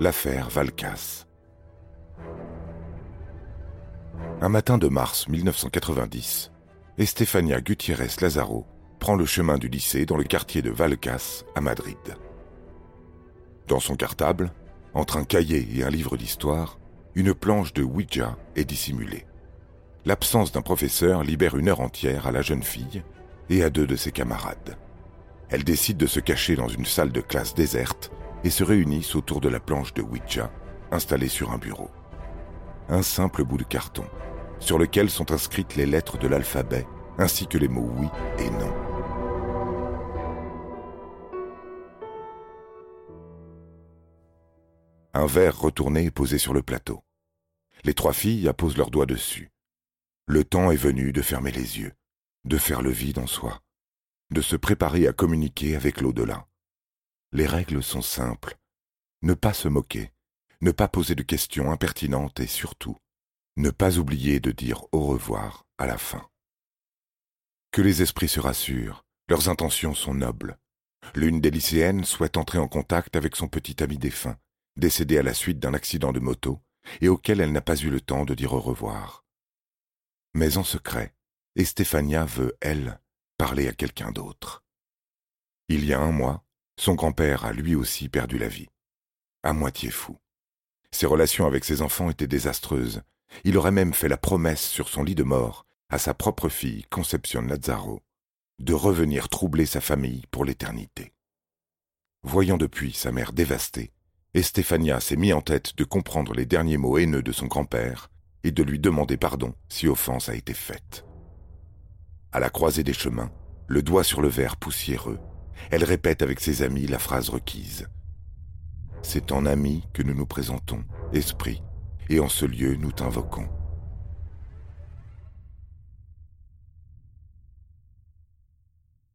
L'affaire Valcas. Un matin de mars 1990, Estefania Gutiérrez Lazaro prend le chemin du lycée dans le quartier de Valcas à Madrid. Dans son cartable, entre un cahier et un livre d'histoire, une planche de Ouija est dissimulée. L'absence d'un professeur libère une heure entière à la jeune fille et à deux de ses camarades. Elle décide de se cacher dans une salle de classe déserte et se réunissent autour de la planche de Ouija installée sur un bureau. Un simple bout de carton, sur lequel sont inscrites les lettres de l'alphabet ainsi que les mots oui et non. Un verre retourné est posé sur le plateau. Les trois filles apposent leurs doigts dessus. Le temps est venu de fermer les yeux, de faire le vide en soi, de se préparer à communiquer avec l'au-delà. Les règles sont simples. Ne pas se moquer, ne pas poser de questions impertinentes et surtout, ne pas oublier de dire au revoir à la fin. Que les esprits se rassurent, leurs intentions sont nobles. L'une des lycéennes souhaite entrer en contact avec son petit ami défunt, décédé à la suite d'un accident de moto, et auquel elle n'a pas eu le temps de dire au revoir. Mais en secret, Estefania veut, elle, parler à quelqu'un d'autre. Il y a un mois, son grand-père a lui aussi perdu la vie. À moitié fou. Ses relations avec ses enfants étaient désastreuses. Il aurait même fait la promesse sur son lit de mort à sa propre fille, Concepción Lazaro, de revenir troubler sa famille pour l'éternité. Voyant depuis sa mère dévastée, Estefania s'est mis en tête de comprendre les derniers mots haineux de son grand-père et de lui demander pardon si offense a été faite. À la croisée des chemins, le doigt sur le verre poussiéreux, elle répète avec ses amis la phrase requise. C'est en ami que nous nous présentons, esprit, et en ce lieu nous t'invoquons.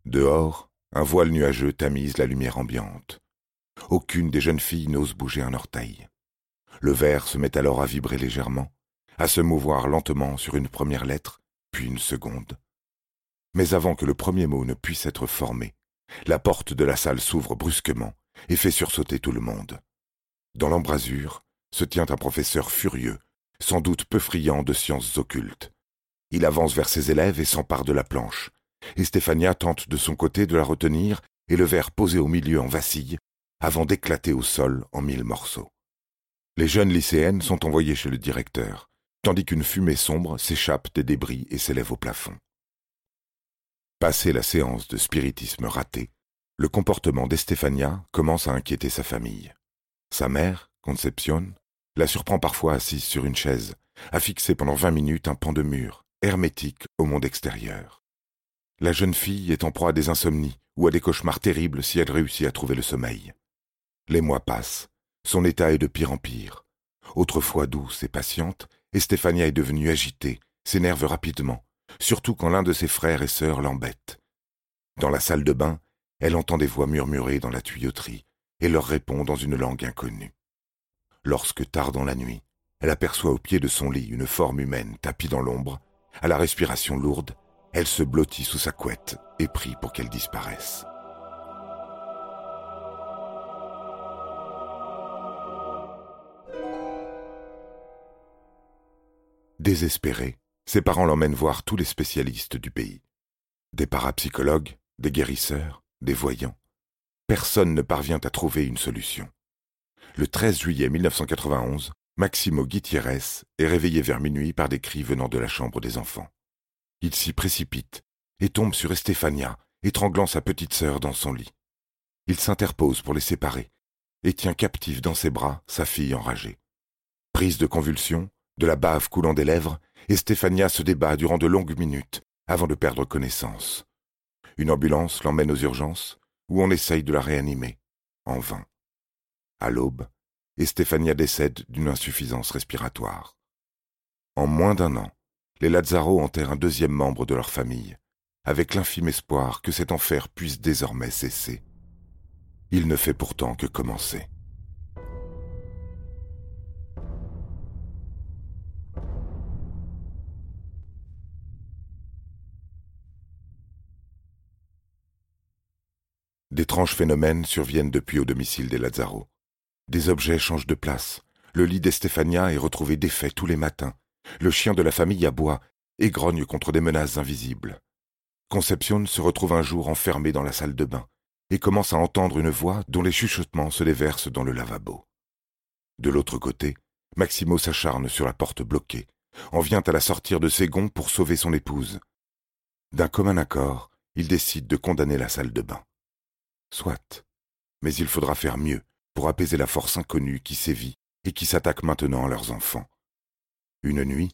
Dehors, un voile nuageux tamise la lumière ambiante. Aucune des jeunes filles n'ose bouger un orteil. Le verre se met alors à vibrer légèrement, à se mouvoir lentement sur une première lettre, puis une seconde. Mais avant que le premier mot ne puisse être formé, la porte de la salle s'ouvre brusquement et fait sursauter tout le monde. Dans l'embrasure se tient un professeur furieux, sans doute peu friand de sciences occultes. Il avance vers ses élèves et s'empare de la planche, et tente de son côté de la retenir, et le verre posé au milieu en vacille, avant d'éclater au sol en mille morceaux. Les jeunes lycéennes sont envoyées chez le directeur, tandis qu'une fumée sombre s'échappe des débris et s'élève au plafond. Passé la séance de spiritisme ratée, le comportement d'Estefania commence à inquiéter sa famille. Sa mère, Concepción, la surprend parfois assise sur une chaise, à fixer pendant vingt minutes un pan de mur, hermétique au monde extérieur. La jeune fille est en proie à des insomnies ou à des cauchemars terribles si elle réussit à trouver le sommeil. Les mois passent, son état est de pire en pire. Autrefois douce et patiente, Estefania est devenue agitée, s'énerve rapidement, surtout quand l'un de ses frères et sœurs l'embête. Dans la salle de bain, elle entend des voix murmurer dans la tuyauterie et leur répond dans une langue inconnue. Lorsque, tard dans la nuit, elle aperçoit au pied de son lit une forme humaine tapie dans l'ombre, à la respiration lourde, elle se blottit sous sa couette et prie pour qu'elle disparaisse. Désespérée, ses parents l'emmènent voir tous les spécialistes du pays. Des parapsychologues, des guérisseurs, des voyants. Personne ne parvient à trouver une solution. Le 13 juillet 1991, Maximo Gutiérrez est réveillé vers minuit par des cris venant de la chambre des enfants. Il s'y précipite et tombe sur Estefania, étranglant sa petite sœur dans son lit. Il s'interpose pour les séparer et tient captive dans ses bras sa fille enragée. Prise de convulsion, De la bave coulant des lèvres, Estefania se débat durant de longues minutes avant de perdre connaissance. Une ambulance l'emmène aux urgences, où on essaye de la réanimer, en vain. À l'aube, Estefania décède d'une insuffisance respiratoire. En moins d'un an, les Lazzaro enterrent un deuxième membre de leur famille, avec l'infime espoir que cet enfer puisse désormais cesser. Il ne fait pourtant que commencer. D'étranges phénomènes surviennent depuis au domicile des Lazzaro. Des objets changent de place. Le lit d'Estefania est retrouvé défait tous les matins. Le chien de la famille aboie et grogne contre des menaces invisibles. Concepcion se retrouve un jour enfermée dans la salle de bain et commence à entendre une voix dont les chuchotements se déversent dans le lavabo. De l'autre côté, Maximo s'acharne sur la porte bloquée, en vient à la sortir de ses gonds pour sauver son épouse. D'un commun accord, il décide de condamner la salle de bain. Soit, mais il faudra faire mieux pour apaiser la force inconnue qui sévit et qui s'attaque maintenant à leurs enfants. Une nuit,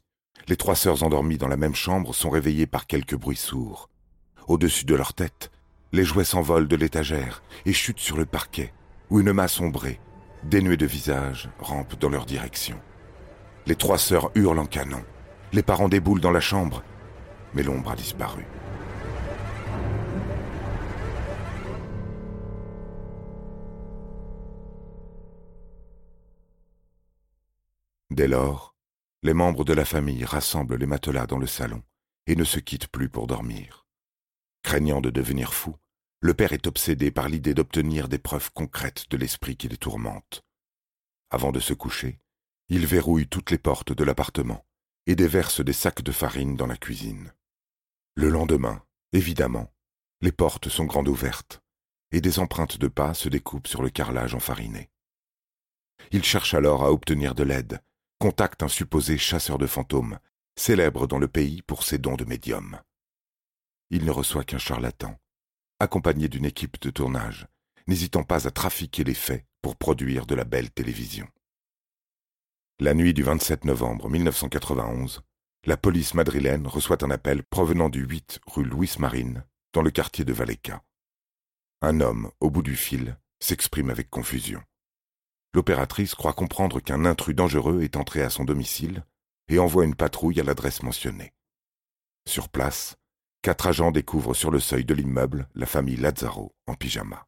les trois sœurs endormies dans la même chambre sont réveillées par quelques bruits sourds. Au-dessus de leur tête, les jouets s'envolent de l'étagère et chutent sur le parquet, où une masse ombrée, dénuée de visage, rampe dans leur direction. Les trois sœurs hurlent en canon. Les parents déboulent dans la chambre, mais l'ombre a disparu. Dès lors, les membres de la famille rassemblent les matelas dans le salon et ne se quittent plus pour dormir. Craignant de devenir fou, le père est obsédé par l'idée d'obtenir des preuves concrètes de l'esprit qui les tourmente. Avant de se coucher, il verrouille toutes les portes de l'appartement et déverse des sacs de farine dans la cuisine. Le lendemain, évidemment, les portes sont grandes ouvertes et des empreintes de pas se découpent sur le carrelage enfariné. Il cherche alors à obtenir de l'aide contacte un supposé chasseur de fantômes, célèbre dans le pays pour ses dons de médium. Il ne reçoit qu'un charlatan, accompagné d'une équipe de tournage, n'hésitant pas à trafiquer les faits pour produire de la belle télévision. La nuit du 27 novembre 1991, la police madrilène reçoit un appel provenant du 8 rue Louis Marine, dans le quartier de Valleca. Un homme, au bout du fil, s'exprime avec confusion. L'opératrice croit comprendre qu'un intrus dangereux est entré à son domicile et envoie une patrouille à l'adresse mentionnée. Sur place, quatre agents découvrent sur le seuil de l'immeuble la famille Lazzaro en pyjama.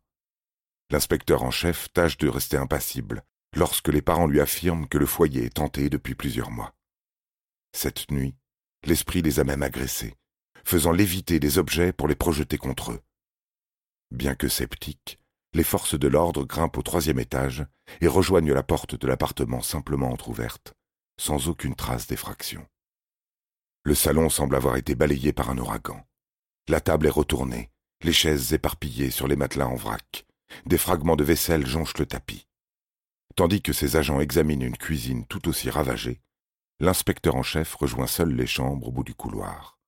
L'inspecteur en chef tâche de rester impassible lorsque les parents lui affirment que le foyer est tenté depuis plusieurs mois. Cette nuit, l'esprit les a même agressés, faisant léviter des objets pour les projeter contre eux. Bien que sceptiques, les forces de l'ordre grimpent au troisième étage et rejoignent la porte de l'appartement simplement entr'ouverte, sans aucune trace d'effraction. Le salon semble avoir été balayé par un ouragan. La table est retournée, les chaises éparpillées sur les matelas en vrac, des fragments de vaisselle jonchent le tapis. Tandis que ses agents examinent une cuisine tout aussi ravagée, l'inspecteur en chef rejoint seul les chambres au bout du couloir.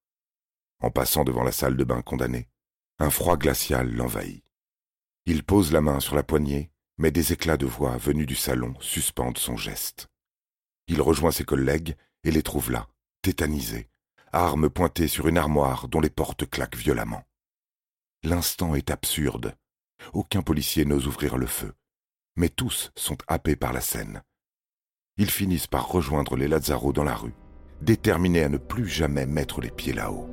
En passant devant la salle de bain condamnée, un froid glacial l'envahit. Il pose la main sur la poignée, mais des éclats de voix venus du salon suspendent son geste. Il rejoint ses collègues et les trouve là, tétanisés, armes pointées sur une armoire dont les portes claquent violemment. L'instant est absurde. Aucun policier n'ose ouvrir le feu, mais tous sont happés par la scène. Ils finissent par rejoindre les Lazzaro dans la rue, déterminés à ne plus jamais mettre les pieds là-haut.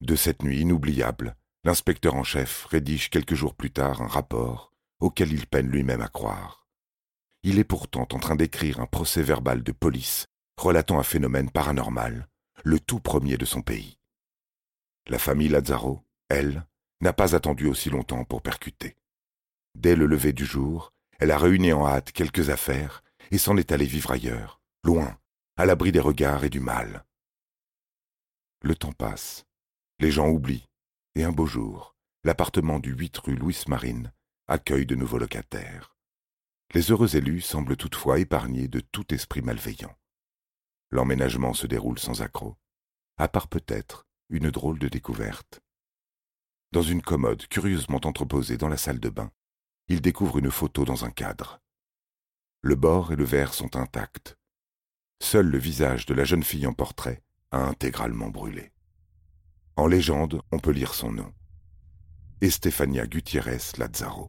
De cette nuit inoubliable, l'inspecteur en chef rédige quelques jours plus tard un rapport auquel il peine lui-même à croire. Il est pourtant en train d'écrire un procès verbal de police relatant un phénomène paranormal, le tout premier de son pays. La famille Lazzaro, elle, n'a pas attendu aussi longtemps pour percuter. Dès le lever du jour, elle a réuni en hâte quelques affaires et s'en est allée vivre ailleurs, loin, à l'abri des regards et du mal. Le temps passe. Les gens oublient, et un beau jour, l'appartement du 8 rue Louis Marine accueille de nouveaux locataires. Les heureux élus semblent toutefois épargnés de tout esprit malveillant. L'emménagement se déroule sans accroc, à part peut-être une drôle de découverte. Dans une commode curieusement entreposée dans la salle de bain, il découvre une photo dans un cadre. Le bord et le verre sont intacts. Seul le visage de la jeune fille en portrait a intégralement brûlé. En légende, on peut lire son nom. Estefania Gutiérrez Lazzaro.